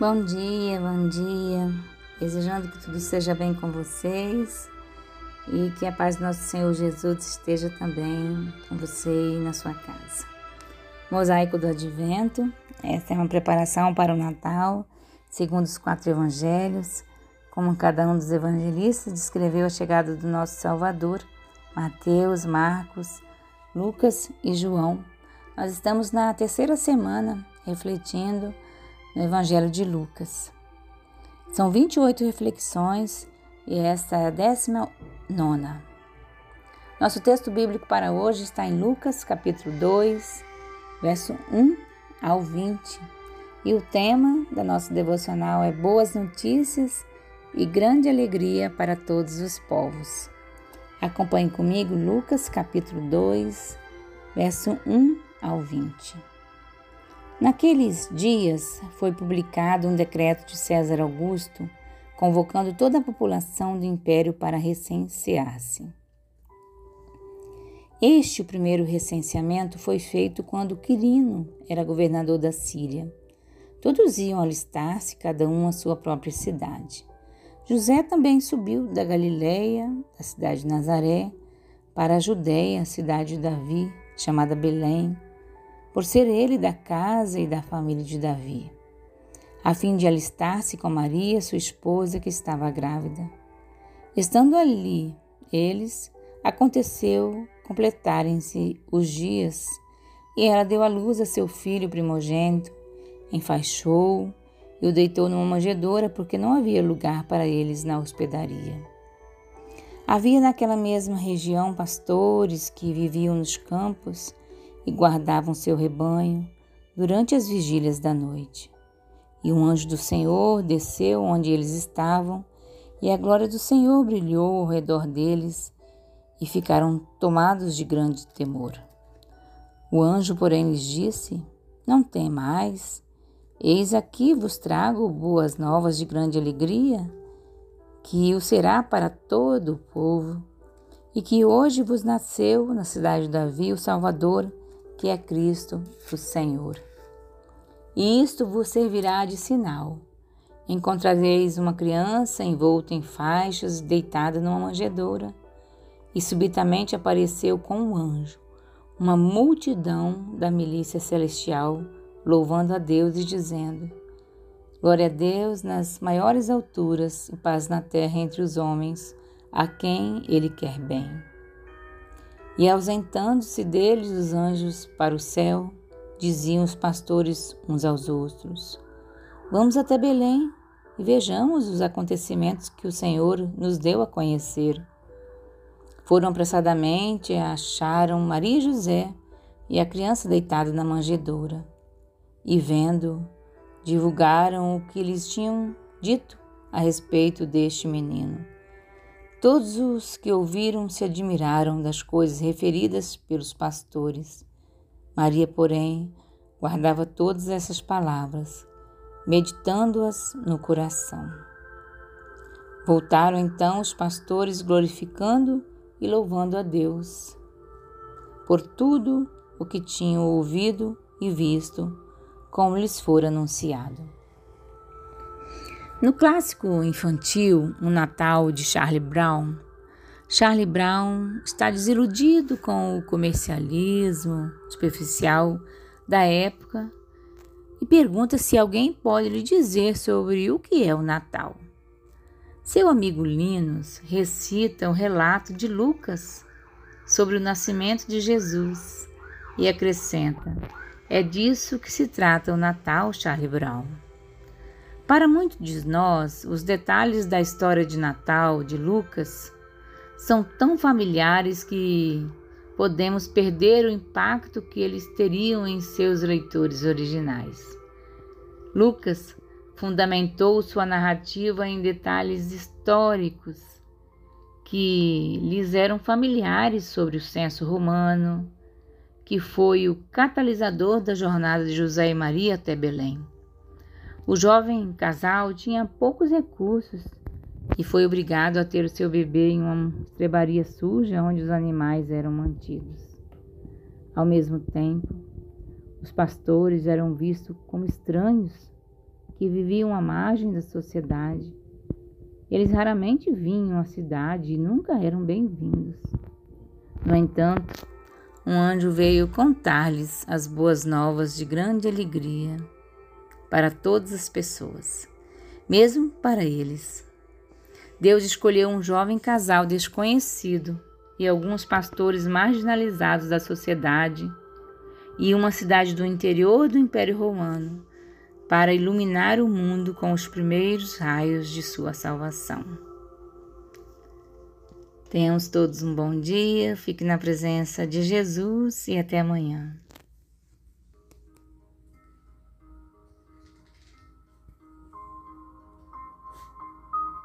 Bom dia, bom dia. Desejando que tudo esteja bem com vocês e que a paz do nosso Senhor Jesus esteja também com você e na sua casa. Mosaico do Advento. Esta é uma preparação para o Natal, segundo os quatro evangelhos, como cada um dos evangelistas descreveu a chegada do nosso Salvador, Mateus, Marcos, Lucas e João. Nós estamos na terceira semana refletindo no Evangelho de Lucas. São 28 reflexões e esta é a décima nona. Nosso texto bíblico para hoje está em Lucas, capítulo 2, verso 1 ao 20. E o tema da nossa devocional é Boas Notícias e Grande Alegria para Todos os Povos. Acompanhe comigo Lucas, capítulo 2, verso 1 ao 20. Naqueles dias foi publicado um decreto de César Augusto convocando toda a população do império para recensear-se. Este primeiro recenseamento foi feito quando Quirino era governador da Síria. Todos iam alistar-se, cada um à sua própria cidade. José também subiu da Galiléia, da cidade de Nazaré, para a Judéia, a cidade de Davi, chamada Belém, por ser ele da casa e da família de Davi a fim de alistar-se com Maria, sua esposa, que estava grávida. Estando ali eles, aconteceu completarem-se os dias, e ela deu à luz a seu filho primogênito, enfaixou e o deitou numa manjedoura, porque não havia lugar para eles na hospedaria. Havia naquela mesma região pastores que viviam nos campos e guardavam seu rebanho durante as vigílias da noite. E um anjo do Senhor desceu onde eles estavam, e a glória do Senhor brilhou ao redor deles, e ficaram tomados de grande temor. O anjo, porém, lhes disse: Não temais, eis aqui vos trago boas novas de grande alegria, que o será para todo o povo, e que hoje vos nasceu na cidade de Davi o Salvador, que é Cristo, o Senhor. E isto vos servirá de sinal. Encontrareis uma criança envolta em faixas, deitada numa manjedoura. E subitamente apareceu com um anjo, uma multidão da milícia celestial, louvando a Deus e dizendo: Glória a Deus nas maiores alturas e paz na terra entre os homens, a quem Ele quer bem. E ausentando-se deles os anjos para o céu, diziam os pastores uns aos outros: Vamos até Belém e vejamos os acontecimentos que o Senhor nos deu a conhecer. Foram apressadamente, acharam Maria e José e a criança deitada na manjedoura. E vendo, divulgaram o que lhes tinham dito a respeito deste menino. Todos os que ouviram se admiraram das coisas referidas pelos pastores. Maria, porém, guardava todas essas palavras, meditando-as no coração. Voltaram então os pastores glorificando e louvando a Deus por tudo o que tinham ouvido e visto, como lhes fora anunciado. No clássico infantil O Natal de Charlie Brown, Charlie Brown está desiludido com o comercialismo superficial da época e pergunta se alguém pode lhe dizer sobre o que é o Natal. Seu amigo Linus recita o relato de Lucas sobre o nascimento de Jesus e acrescenta: É disso que se trata o Natal, Charlie Brown. Para muitos de nós, os detalhes da história de Natal de Lucas são tão familiares que podemos perder o impacto que eles teriam em seus leitores originais. Lucas fundamentou sua narrativa em detalhes históricos que lhes eram familiares sobre o censo romano, que foi o catalisador da jornada de José e Maria até Belém. O jovem casal tinha poucos recursos e foi obrigado a ter o seu bebê em uma estrebaria suja onde os animais eram mantidos. Ao mesmo tempo, os pastores eram vistos como estranhos que viviam à margem da sociedade. Eles raramente vinham à cidade e nunca eram bem-vindos. No entanto, um anjo veio contar-lhes as boas novas de grande alegria para todas as pessoas, mesmo para eles. Deus escolheu um jovem casal desconhecido e alguns pastores marginalizados da sociedade e uma cidade do interior do Império Romano para iluminar o mundo com os primeiros raios de sua salvação. Tenhamos todos um bom dia, fique na presença de Jesus e até amanhã.